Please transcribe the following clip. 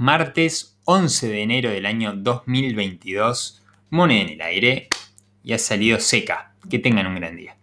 martes 11 de enero del año 2022. Moneda en el aire y ha salido seca. Que tengan un gran día.